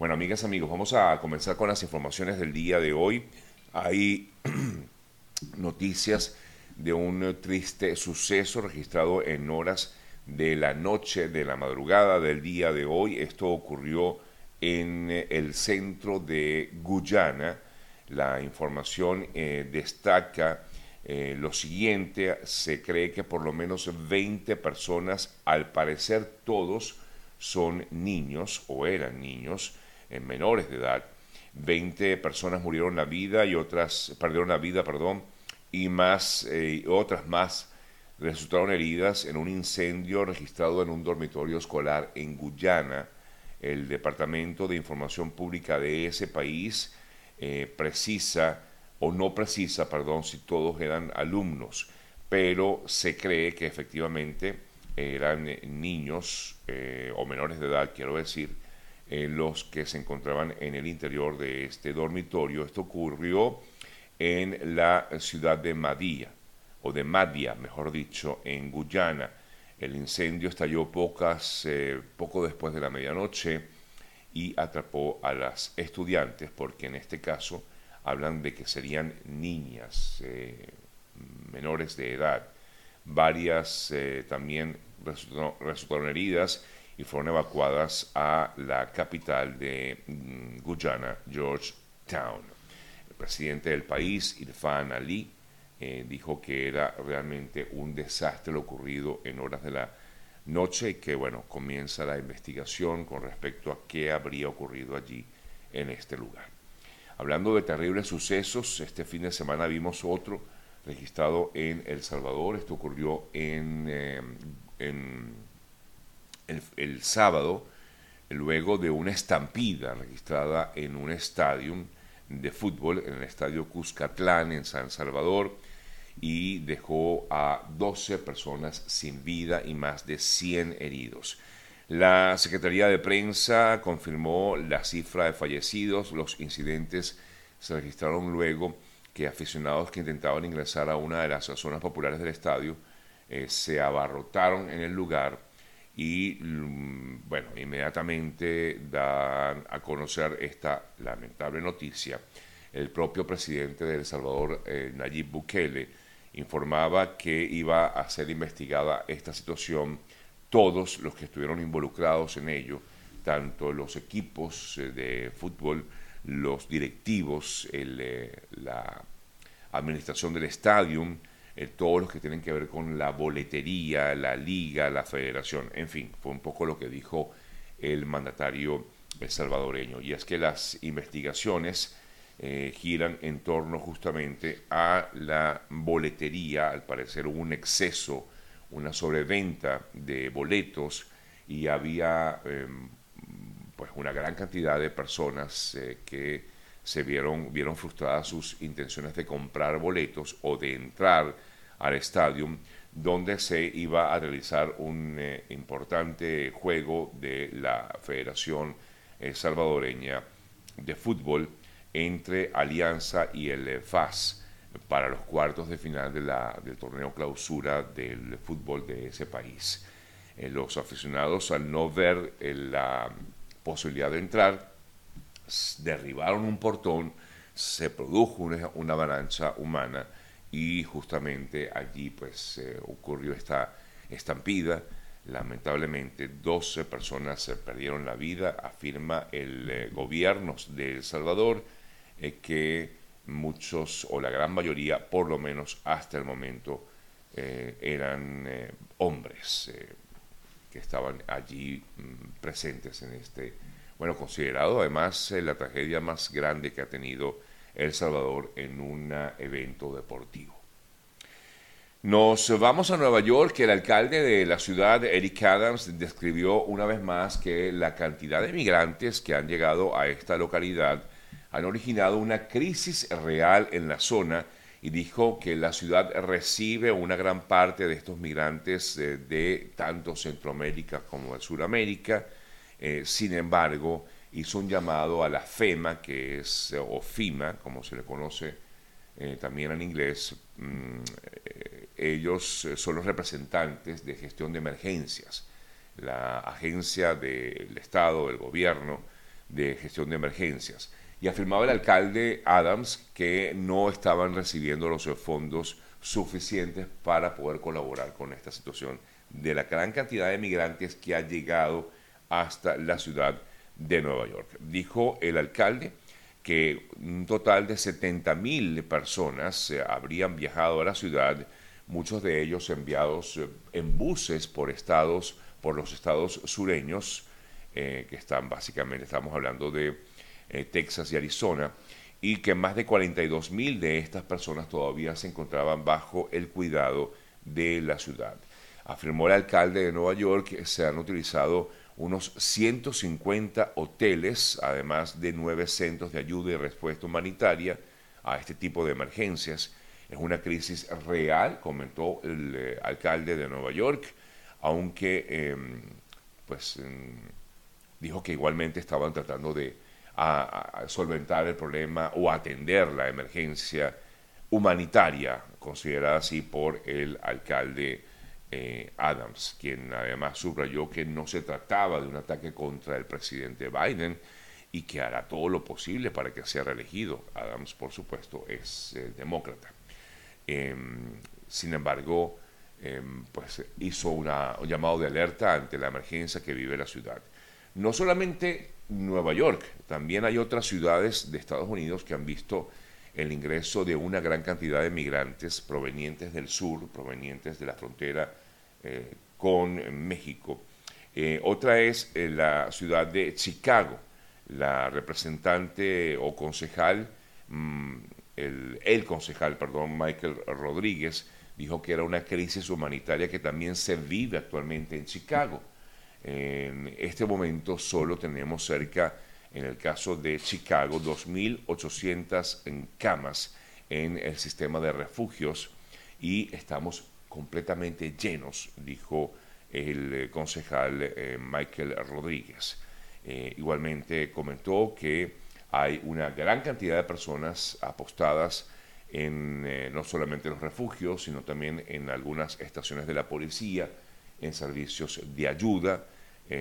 Bueno, amigas, amigos, vamos a comenzar con las informaciones del día de hoy. Hay noticias de un triste suceso registrado en horas de la noche, de la madrugada del día de hoy. Esto ocurrió en el centro de Guyana. La información eh, destaca eh, lo siguiente, se cree que por lo menos 20 personas, al parecer todos son niños o eran niños, en menores de edad. 20 personas murieron la vida y otras perdieron la vida, perdón, y más eh, otras más resultaron heridas en un incendio registrado en un dormitorio escolar en Guyana. El Departamento de Información Pública de ese país eh, precisa o no precisa, perdón, si todos eran alumnos, pero se cree que efectivamente eran niños eh, o menores de edad, quiero decir, eh, los que se encontraban en el interior de este dormitorio. Esto ocurrió en la ciudad de Madía, o de Madia, mejor dicho, en Guyana. El incendio estalló pocas, eh, poco después de la medianoche y atrapó a las estudiantes, porque en este caso hablan de que serían niñas eh, menores de edad. Varias también resultaron heridas y fueron evacuadas a la capital de mm, Guyana, Georgetown. El presidente del país, Irfan Ali, eh, dijo que era realmente un desastre lo ocurrido en horas de la noche y que, bueno, comienza la investigación con respecto a qué habría ocurrido allí en este lugar. Hablando de terribles sucesos, este fin de semana vimos otro registrado en El Salvador. Esto ocurrió en, eh, en el, sábado, luego de una estampida registrada en un estadio de fútbol, en el estadio Cuscatlán, en San Salvador, y dejó a 12 personas sin vida y más de 100 heridos. La Secretaría de Prensa confirmó la cifra de fallecidos. Los incidentes se registraron luego que aficionados que intentaban ingresar a una de las zonas populares del estadio eh, se abarrotaron en el lugar y mm, bueno, inmediatamente dan a conocer esta lamentable noticia. El propio presidente de El Salvador, eh, Nayib Bukele, informaba que iba a ser investigada esta situación, todos los que estuvieron involucrados en ello, tanto los equipos eh, de fútbol, los directivos, eh, la administración del estadio, eh, todos los que tienen que ver con la boletería, la liga, la federación, en fin, fue un poco lo que dijo el mandatario salvadoreño. Y es que las investigaciones eh, giran en torno justamente a la boletería, al parecer hubo un exceso, una sobreventa de boletos y había em, pues una gran cantidad de personas eh, que se vieron, vieron frustradas sus intenciones de comprar boletos o de entrar al estadio donde se iba a realizar un eh, importante juego de la Federación eh, Salvadoreña de Fútbol entre Alianza y el FAS para los cuartos de final del torneo clausura del fútbol de ese país. Eh, los aficionados, al no ver la posibilidad de entrar, derribaron un portón, se produjo una, avalancha humana y justamente allí pues eh, ocurrió esta estampida. Lamentablemente 12 personas se perdieron la vida, afirma el eh, gobierno de El Salvador eh, que muchos o la gran mayoría, por lo menos hasta el momento, eran hombres que estaban allí mm, presentes en este bueno, considerado además eh, la tragedia más grande que ha tenido El Salvador en un evento deportivo. Nos vamos a Nueva York, el alcalde de la ciudad, Eric Adams, describió una vez más que la cantidad de migrantes que han llegado a esta localidad han originado una crisis real en la zona y dijo que la ciudad recibe una gran parte de estos migrantes eh, de tanto Centroamérica como de Sudamérica eh, sin embargo, hizo un llamado a la FEMA, que es, o FIMA, como se le conoce eh, también en inglés, mm, eh, ellos son los representantes de gestión de emergencias, la agencia del Estado, del gobierno, de gestión de emergencias. Y afirmaba el alcalde Adams que no estaban recibiendo los fondos suficientes para poder colaborar con esta situación de la gran cantidad de migrantes que ha llegado hasta la ciudad de Nueva York. Dijo el alcalde que un total de 70 mil personas eh, habrían viajado a la ciudad, muchos de ellos enviados eh, en buses por estados, por los estados sureños, eh, que están básicamente, estamos hablando de Texas y Arizona, y que más de 42 mil de estas personas todavía se encontraban bajo el cuidado de la ciudad. Afirmó el alcalde de Nueva York que se han utilizado unos 150 hoteles, además de nueve centros de ayuda y respuesta humanitaria a este tipo de emergencias. Es una crisis real, comentó el eh, alcalde de Nueva York, aunque em, pues em, dijo que igualmente estaban tratando de solventar el problema o atender la emergencia humanitaria, considerada así por el alcalde eh, Adams, quien además subrayó que no se trataba de un ataque contra el presidente Biden y que hará todo lo posible para que sea reelegido. Adams, por supuesto, es eh, demócrata. Em, sin embargo, em, pues hizo un llamado de alerta ante la emergencia que vive la ciudad. No solamente Nueva York, también hay otras ciudades de Estados Unidos que han visto el ingreso de una gran cantidad de migrantes provenientes del sur, provenientes de la frontera eh, con México. Eh, otra es eh, la ciudad de Chicago. La representante o concejal, mm, el, concejal, perdón, Michael Rodríguez, dijo que era una crisis humanitaria que también se vive actualmente en Chicago. En este momento solo tenemos cerca, en el caso de Chicago, 2.800 camas en el sistema de refugios y estamos completamente llenos, dijo el eh, concejal eh, Michael Rodríguez. Eh, igualmente comentó que hay una gran cantidad de personas apostadas en no solamente los refugios, sino también en algunas estaciones de la policía, en servicios de ayuda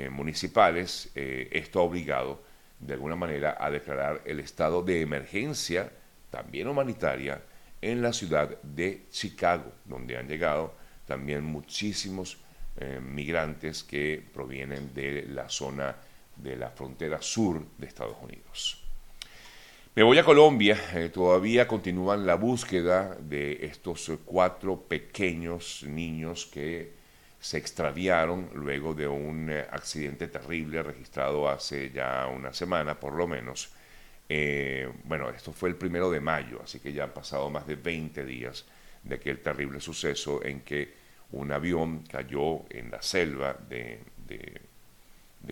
municipales. esto ha obligado de alguna manera a declarar el estado de emergencia, también humanitaria, en la ciudad de Chicago, donde han llegado también muchísimos eh, migrantes que provienen de la zona de la frontera sur de Estados Unidos. Me voy a Colombia, eh, todavía continúan la búsqueda de estos cuatro pequeños niños que se extraviaron luego de un eh, accidente terrible registrado hace ya una semana por lo menos eh, bueno, esto fue el primero de mayo, así que ya han pasado más de 20 días de aquel terrible suceso en que un avión cayó en la selva de,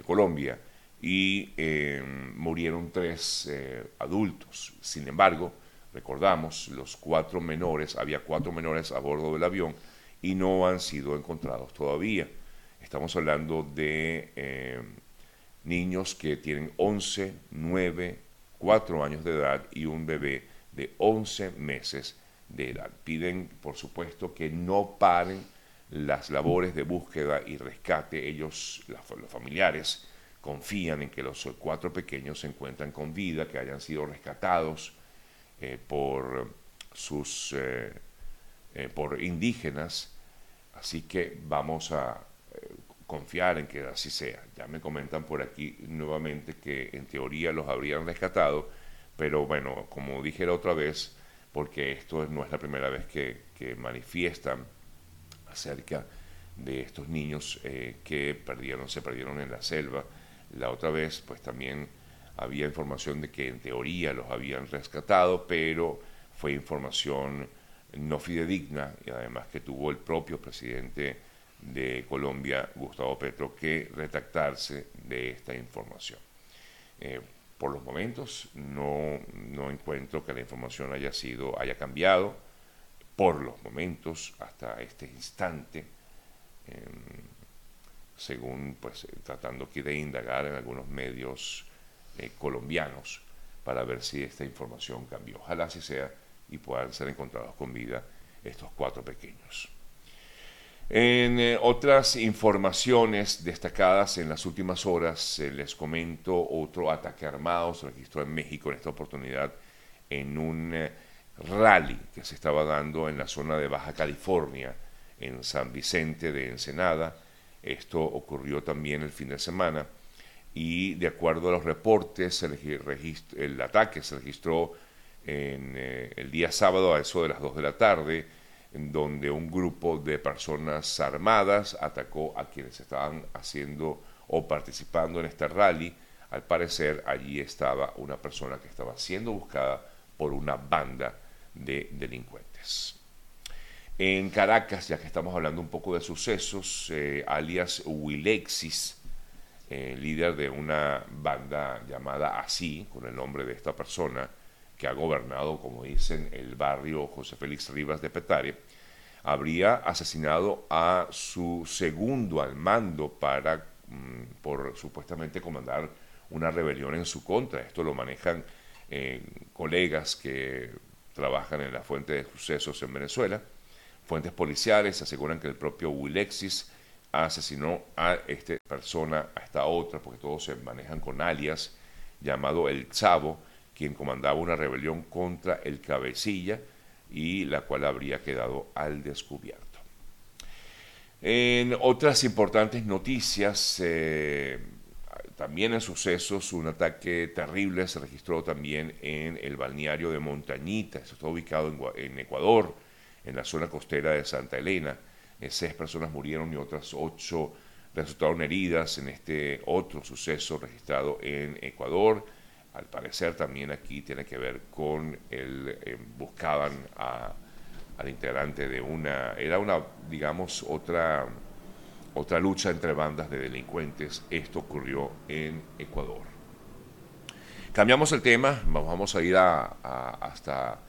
Colombia y eh, murieron tres eh, adultos. Sin embargo, recordamos, los cuatro menores, había cuatro menores a bordo del avión y no han sido encontrados todavía. Estamos hablando de niños que tienen 11, 9, cuatro años de edad y un bebé de 11 meses de edad. Piden, por supuesto, que no paren las labores de búsqueda y rescate. Ellos, los familiares, confían en que los cuatro pequeños se encuentran con vida, que hayan sido rescatados eh, por sus eh, eh, por indígenas. Así que vamos a confiar en que así sea. Ya me comentan por aquí nuevamente que en teoría los habrían rescatado, pero bueno, como dije la otra vez, porque esto no es la primera vez que, manifiestan acerca de estos niños eh, que perdieron, se perdieron en la selva. La otra vez, pues también había información de que en teoría los habían rescatado, pero fue información no fidedigna y además que tuvo el propio presidente de Colombia, Gustavo Petro, que retractarse de esta información. Eh, por los momentos no, no, encuentro que la información haya sido, haya cambiado, por los momentos, hasta este instante, em, según pues tratando aquí de indagar en algunos medios eh, colombianos para ver si esta información cambió. Ojalá así sea y puedan ser encontrados con vida estos cuatro pequeños. En eh, otras informaciones destacadas en las últimas horas, les comento otro ataque armado se registró en México en esta oportunidad en un eh, rally que se estaba dando en la zona de Baja California, en San Vicente de Ensenada. Esto ocurrió también el fin de semana y de acuerdo a los reportes, el, ataque se registró en eh, el día sábado a eso de las 2 de la tarde en donde un grupo de personas armadas atacó a quienes estaban haciendo o participando en este rally. Al parecer allí estaba una persona que estaba siendo buscada por una banda de delincuentes. En Caracas, ya que estamos hablando un poco de sucesos, eh, alias Wilexis, eh, líder de una banda llamada Así, con el nombre de esta persona, que ha gobernado, como dicen, el barrio José Félix Rivas de Petare, habría asesinado a su segundo al mando para, mm, por supuestamente comandar una rebelión en su contra. Esto lo manejan eh, colegas que trabajan en la fuente de sucesos en Venezuela. Fuentes policiales aseguran que el propio Wilexis asesinó a esta persona, a esta otra, porque todos se manejan con alias, llamado El Chavo, quien comandaba una rebelión contra el cabecilla y la cual habría quedado al descubierto. En otras importantes noticias, eh, también en sucesos, un ataque terrible se registró también en el balneario de Montañita, esto está ubicado en, Ecuador, en la zona costera de Santa Elena. Eh, seis personas murieron y otras ocho resultaron heridas en este otro suceso registrado en Ecuador al parecer también aquí tiene que ver con el, eh, buscaban al integrante de una, era una, digamos, otra, otra lucha entre bandas de delincuentes. Esto ocurrió en Ecuador. Cambiamos el tema, vamos a ir a, hasta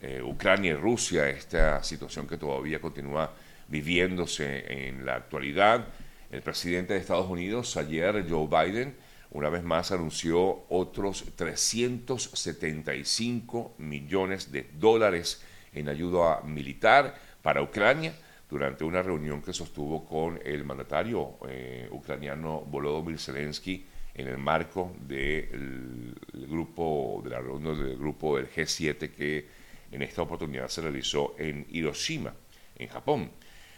eh, Ucrania y Rusia, esta situación que todavía continúa viviéndose en la actualidad. El presidente de Estados Unidos, ayer Joe Biden, una vez más anunció otros 375 millones de dólares en ayuda militar para Ucrania durante una reunión que sostuvo con el mandatario eh, ucraniano Volodymyr Zelensky en el marco del grupo de la reunión del grupo del G7 que en esta oportunidad se realizó en Hiroshima, en Japón.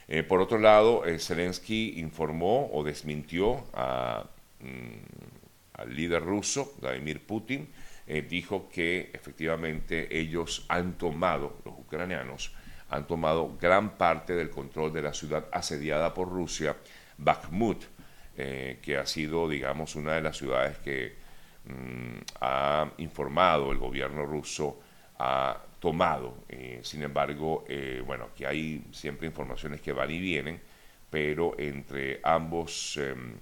Eh, por otro lado, eh, Zelensky informó o desmintió a mm, al líder ruso, Vladimir Putin, eh, dijo que efectivamente ellos han tomado, los ucranianos, han tomado gran parte del control de la ciudad asediada por Rusia, Bakhmut, eh, que ha sido, digamos, una de las ciudades que mm, ha informado el gobierno ruso, ha tomado. Eh, sin embargo, bueno, aquí hay siempre informaciones que van y vienen, pero entre ambos em,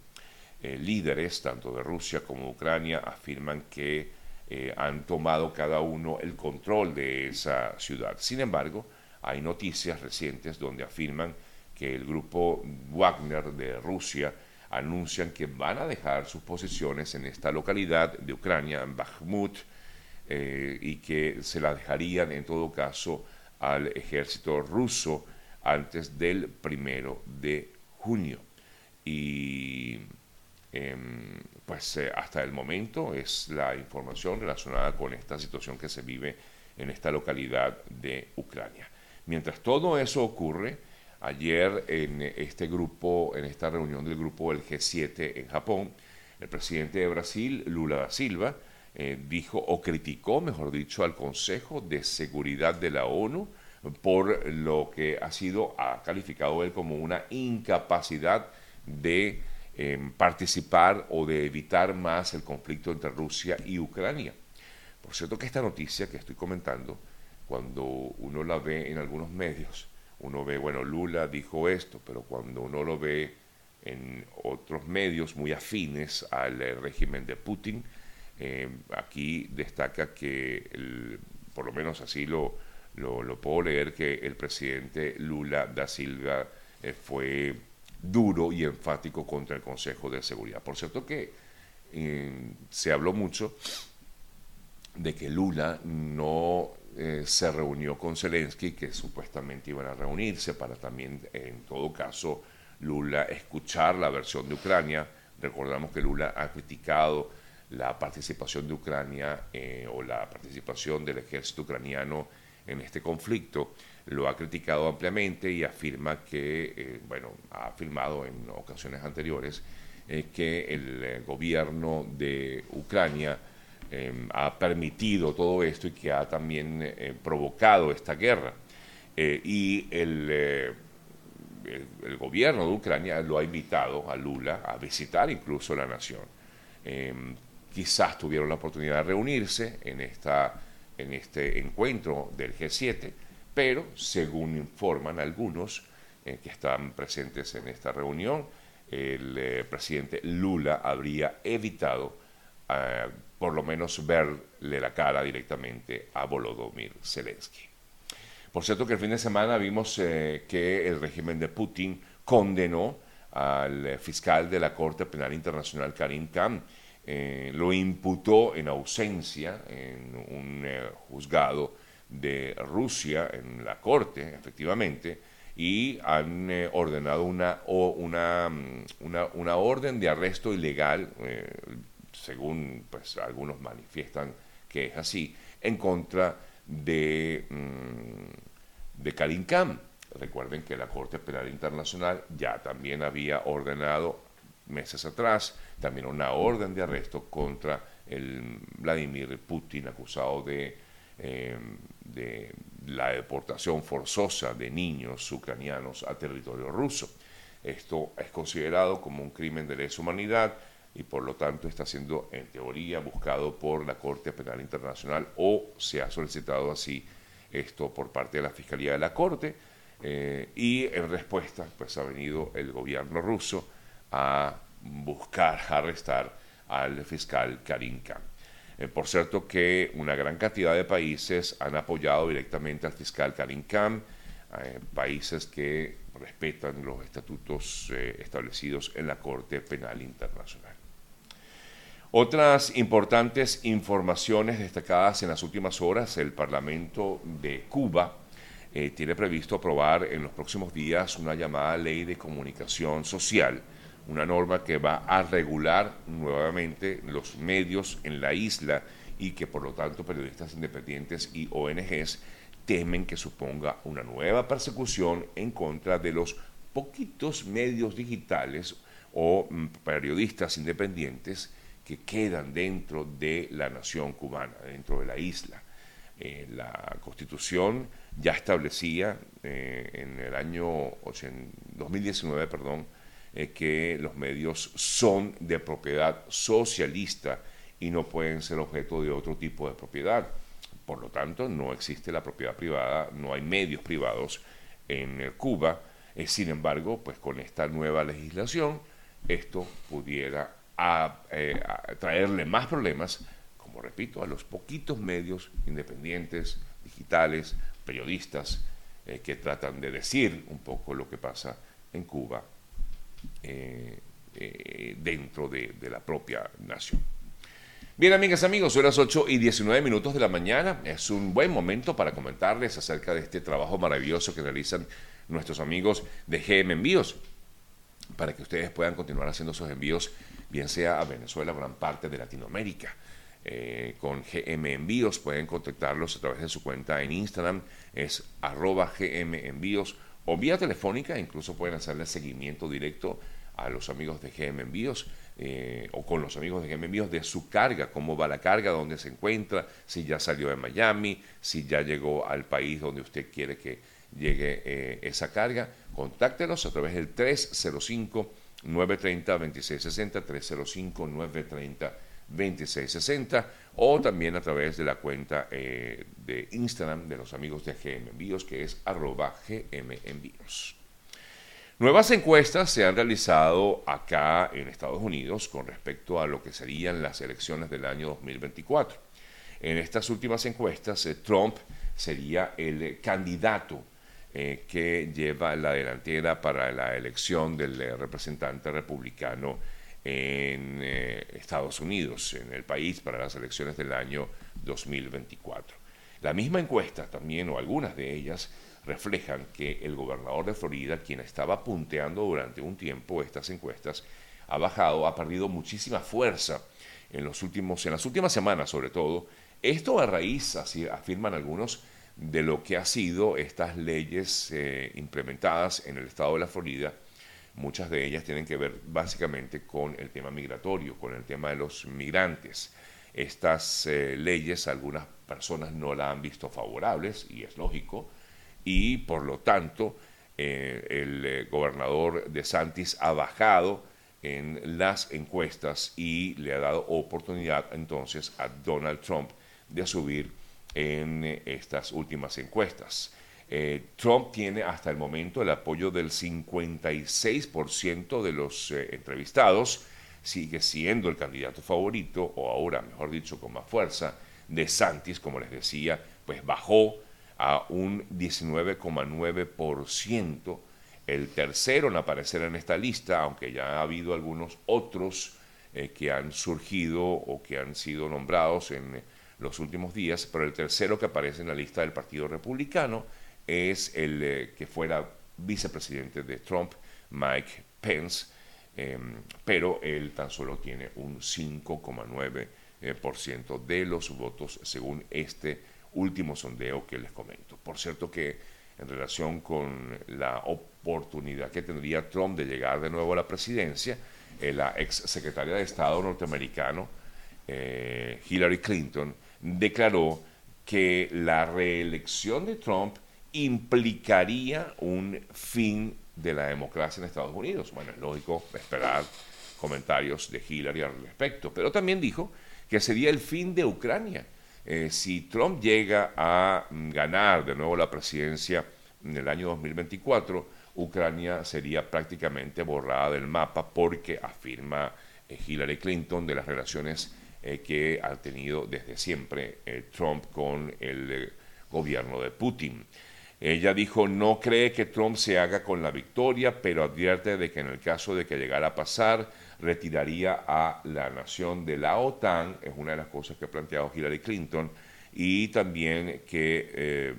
eh, líderes, tanto de Rusia como de Ucrania, afirman que eh, han tomado cada uno el control de esa ciudad. Sin embargo, hay noticias recientes donde afirman que el grupo Wagner de Rusia anuncian que van a dejar sus posiciones en esta localidad de Ucrania, en Bakhmut, eh, y que se la dejarían en todo caso al ejército ruso antes del primero de junio. Y Em, pues eh, hasta el momento es la información relacionada con esta situación que se vive en esta localidad de Ucrania. Mientras todo eso ocurre, ayer en este grupo, en esta reunión del grupo del G7 en Japón, el presidente de Brasil, Lula da Silva, eh, dijo o criticó, mejor dicho, al Consejo de Seguridad de la ONU por lo que ha sido, ha calificado él como una incapacidad de participar o de evitar más el conflicto entre Rusia y Ucrania. Por cierto que esta noticia que estoy comentando, cuando uno la ve en algunos medios, uno ve, bueno, Lula dijo esto, pero cuando uno lo ve en otros medios muy afines al régimen de Putin, eh, aquí destaca que, por lo menos así lo, lo, puedo leer, que el presidente Lula da Silva eh, fue duro y enfático contra el Consejo de Seguridad. Por cierto que eh, se habló mucho de que Lula no eh, se reunió con Zelensky, que supuestamente iban a reunirse para también, en todo caso, Lula escuchar la versión de Ucrania. Recordamos que Lula ha criticado la participación de Ucrania eh, o la participación del ejército ucraniano en este conflicto. Lo ha criticado ampliamente y afirma que, eh, bueno, ha afirmado en ocasiones anteriores que el gobierno de Ucrania ha permitido todo esto y que ha también eh, provocado esta guerra. Eh, y eh, el, el, gobierno de Ucrania lo ha invitado a Lula a visitar incluso la nación. Em, quizás tuvieron la oportunidad de reunirse en, esta, en este encuentro del G7, pero según informan algunos que están presentes en esta reunión, el presidente Lula habría evitado por lo menos verle la cara directamente a Volodymyr Zelensky. Por cierto que el fin de semana vimos eh, que el régimen de Putin condenó al fiscal de la Corte Penal Internacional Karim Khan, eh, lo imputó en ausencia en un eh, juzgado de Rusia, en la Corte, efectivamente, y han ordenado una, una, mm, una, una, orden de arresto ilegal según pues, algunos manifiestan que es así, en contra de, mm, de Karim Khan. Recuerden que la Corte Penal Internacional ya también había ordenado meses atrás también una orden de arresto contra el Vladimir Putin acusado de, eh, de la deportación forzosa de niños ucranianos a territorio ruso. Esto es considerado como un crimen de lesa humanidad y por lo tanto está siendo en teoría buscado por la Corte Penal Internacional o se ha solicitado así esto por parte de la Fiscalía de la Corte eh, y en respuesta pues ha venido el gobierno ruso a buscar arrestar al fiscal Karim Khan. Eh, por cierto que una gran cantidad de países han apoyado directamente al fiscal Karim Khan, eh, países que respetan los estatutos establecidos en la Corte Penal Internacional. Otras importantes informaciones destacadas en las últimas horas, el Parlamento de Cuba eh, tiene previsto aprobar en los próximos días una llamada ley de comunicación social, una norma que va a regular nuevamente los medios en la isla y que por lo tanto periodistas independientes y ONGs temen que suponga una nueva persecución en contra de los poquitos medios digitales o mm, periodistas independientes que quedan dentro de la nación cubana, dentro de la isla. Eh, la constitución ya establecía eh, en el año 2019 perdón, eh, que los medios son de propiedad socialista y no pueden ser objeto de otro tipo de propiedad. Por lo tanto, no existe la propiedad privada, no hay medios privados en Cuba. sin embargo, pues con esta nueva legislación, esto pudiera eh, traerle más problemas, como repito, a los poquitos medios independientes, digitales, periodistas, eh, que tratan de decir un poco lo que pasa en Cuba eh, dentro de, de, la propia nación. Bien, amigas, amigos, son las 8 y 19 minutos de la mañana. Es un buen momento para comentarles acerca de este trabajo maravilloso que realizan nuestros amigos de GM Envíos, para que ustedes puedan continuar haciendo sus envíos bien sea a Venezuela o gran parte de Latinoamérica. Eh, con GM Envíos pueden contactarlos a través de su cuenta en Instagram, es arroba GM Envíos o vía telefónica, incluso pueden hacerle seguimiento directo a los amigos de GM Envíos eh, o con los amigos de GM Envíos de su carga, cómo va la carga, dónde se encuentra, si ya salió de Miami, si ya llegó al país donde usted quiere que llegue eh, esa carga. Contáctenos a través del 305 930-2660, 305-930-2660 o también a través de la cuenta eh, de Instagram de los amigos de GM Envíos que es arroba GM Envíos. Nuevas encuestas se han realizado acá en Estados Unidos con respecto a lo que serían las elecciones del año 2024. En estas últimas encuestas, eh, Trump sería el candidato eh, que lleva la delantera para la elección del eh, representante republicano en eh, Estados Unidos, en el país, para las elecciones del año 2024. La misma encuesta también, o algunas de ellas, reflejan que el gobernador de Florida, quien estaba punteando durante un tiempo estas encuestas, ha bajado, ha perdido muchísima fuerza en, los últimos, en las últimas semanas sobre todo. Esto a raíz, así afirman algunos, de lo que ha sido estas leyes eh, implementadas en el estado de la Florida. Muchas de ellas tienen que ver básicamente con el tema migratorio, con el tema de los migrantes. Estas eh, leyes algunas personas no la han visto favorables, y es lógico, y por lo tanto eh, el gobernador de Santis ha bajado en las encuestas y le ha dado oportunidad entonces a Donald Trump de subir en eh, estas últimas encuestas. Eh, Trump tiene hasta el momento el apoyo del 56% de los eh, entrevistados, sigue siendo el candidato favorito, o ahora, mejor dicho, con más fuerza, de Santis, como les decía, pues bajó a un 19,9%, el tercero en aparecer en esta lista, aunque ya ha habido algunos otros que han surgido o que han sido nombrados en los últimos días, pero el tercero que aparece en la lista del Partido Republicano es el eh, que fuera vicepresidente de Trump, Mike Pence, em, pero él tan solo tiene un 5,9% eh, de los votos según este último sondeo que les comento. Por cierto que en relación con la oportunidad que tendría Trump de llegar de nuevo a la presidencia, eh, la ex secretaria de Estado norteamericano, Hillary Clinton, declaró que la reelección de Trump implicaría un fin de la democracia en Estados Unidos. Bueno, es lógico esperar comentarios de Hillary al respecto, pero también dijo que sería el fin de Ucrania. Eh, si Trump llega a ganar de nuevo la presidencia en el año 2024, Ucrania sería prácticamente borrada del mapa porque afirma eh, Hillary Clinton de las relaciones eh, que ha tenido desde siempre Trump con el gobierno de Putin. Ella dijo no cree que Trump se haga con la victoria, pero advierte de que en el caso de que llegara a pasar, retiraría a la nación de la OTAN, es una de las cosas que ha planteado Hillary Clinton, y también que,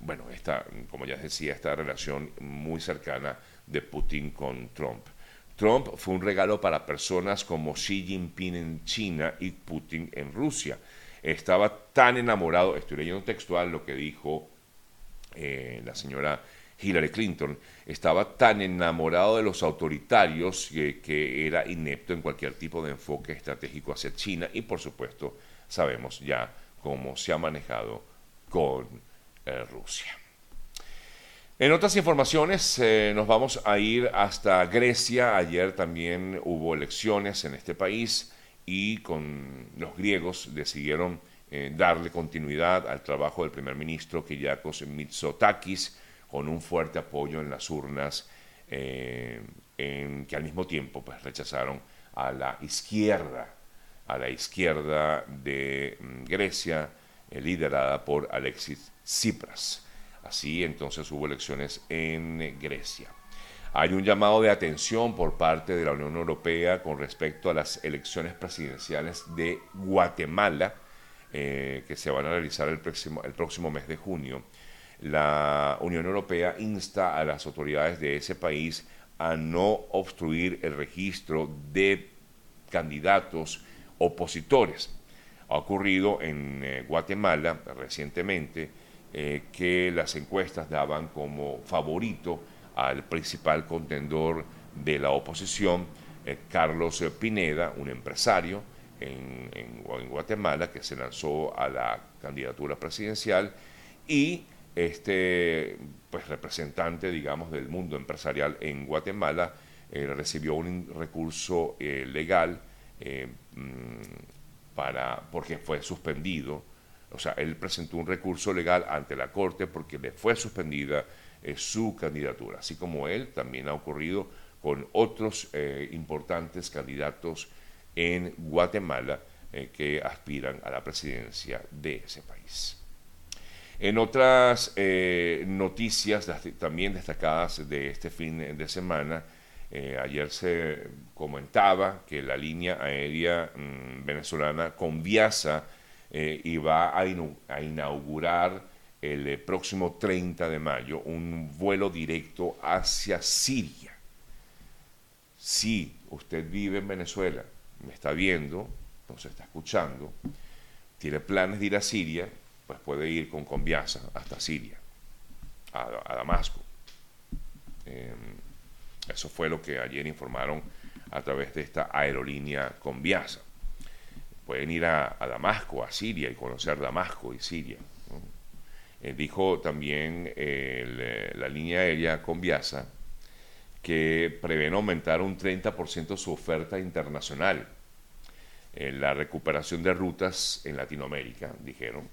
bueno, esta, como ya decía, esta relación muy cercana de Putin con Trump. Trump fue un regalo para personas como Xi Jinping en China y Putin en Rusia. Estaba tan enamorado, estoy leyendo textual lo que dijo eh, la señora Hillary Clinton, estaba tan enamorado de los autoritarios que, era inepto en cualquier tipo de enfoque estratégico hacia China y por supuesto sabemos ya cómo se ha manejado con eh, Rusia. En otras informaciones eh, nos vamos a ir hasta Grecia. Ayer también hubo elecciones en este país y con los griegos decidieron eh, darle continuidad al trabajo del primer ministro Kyriakos Mitsotakis con un fuerte apoyo en las urnas eh, en que al mismo tiempo pues, rechazaron a la izquierda, a la izquierda de mm, Grecia, liderada por Alexis Tsipras. Así entonces hubo elecciones en Grecia. Hay un llamado de atención por parte de la Unión Europea con respecto a las elecciones presidenciales de Guatemala, eh, que se van a realizar el próximo, el próximo mes de junio. La Unión Europea insta a las autoridades de ese país a no obstruir el registro de candidatos opositores. Ha ocurrido en eh, Guatemala recientemente eh, que las encuestas daban como favorito al principal contendor de la oposición, Carlos Pineda, un empresario en, Guatemala que se lanzó a la candidatura presidencial y este pues, representante, digamos, del mundo empresarial en Guatemala eh, recibió un recurso legal mm, para, porque fue suspendido. O sea, él presentó un recurso legal ante la Corte porque le fue suspendida eh, su candidatura, así como él también ha ocurrido con otros eh, importantes candidatos en Guatemala eh, que aspiran a la presidencia de ese país. En otras noticias también destacadas de este fin de semana, ayer se comentaba que la línea aérea mm, venezolana Conviasa y va a, a inaugurar el próximo 30 de mayo un vuelo directo hacia Siria. Si usted vive en Venezuela, me está viendo, nos está escuchando, tiene planes de ir a Siria, pues puede ir con Conviasa hasta Siria, a, Damasco. Em, eso fue lo que ayer informaron a través de esta aerolínea Conviasa. Pueden ir a, Damasco, a Siria y conocer Damasco y Siria. Eh, dijo también eh, la línea aérea Conviasa que prevén aumentar un 30% su oferta internacional. en la recuperación de rutas en Latinoamérica, dijeron.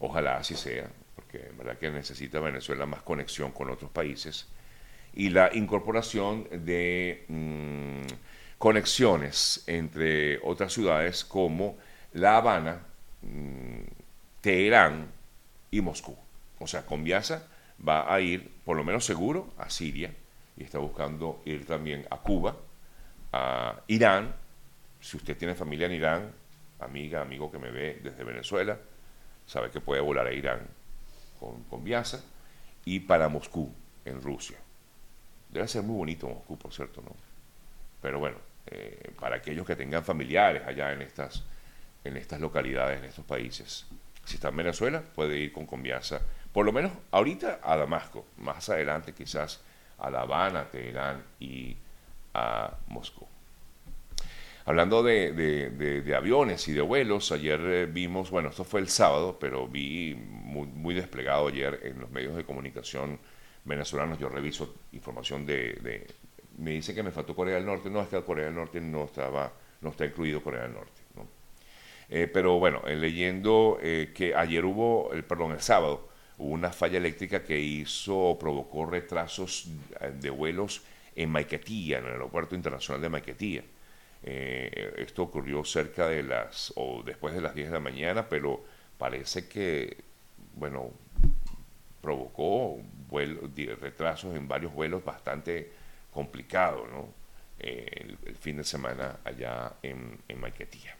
Ojalá así sea, porque en verdad que necesita Venezuela más conexión con otros países. Y la incorporación de mm, conexiones entre otras ciudades como La Habana, mm, Teherán y Moscú. O sea, Conviasa va a ir, por lo menos seguro, a Siria y está buscando ir también a Cuba, a Irán. Si usted tiene familia en Irán, amiga, amigo que me ve desde Venezuela, sabe que puede volar a Irán con, con Viasa y para Moscú, en Rusia. Debe ser muy bonito Moscú, por cierto, ¿no? Pero bueno, eh, para aquellos que tengan familiares allá en estas, en estas localidades, en estos países. Si está en Venezuela, puede ir con Conviasa, por lo menos ahorita a Damasco, más adelante quizás a La Habana, Teherán y a Moscú. Hablando de, aviones y de vuelos, ayer eh, vimos, bueno, esto fue el sábado, pero vi muy, desplegado ayer en los medios de comunicación venezolanos, yo reviso información de, me dice que me faltó Corea del Norte, no es que Corea del Norte no estaba, no está incluido Corea del Norte. Eh, pero bueno, eh, leyendo que ayer hubo, el, perdón, el sábado, una falla eléctrica que hizo, provocó retrasos de vuelos en Maiquetía, en el aeropuerto internacional de Maiquetía. Eh, esto ocurrió cerca de las, o después de las 10 de la mañana, pero parece que, bueno, provocó retrasos en varios vuelos bastante complicados, ¿no? Eh, el, fin de semana allá en, en Maiquetía.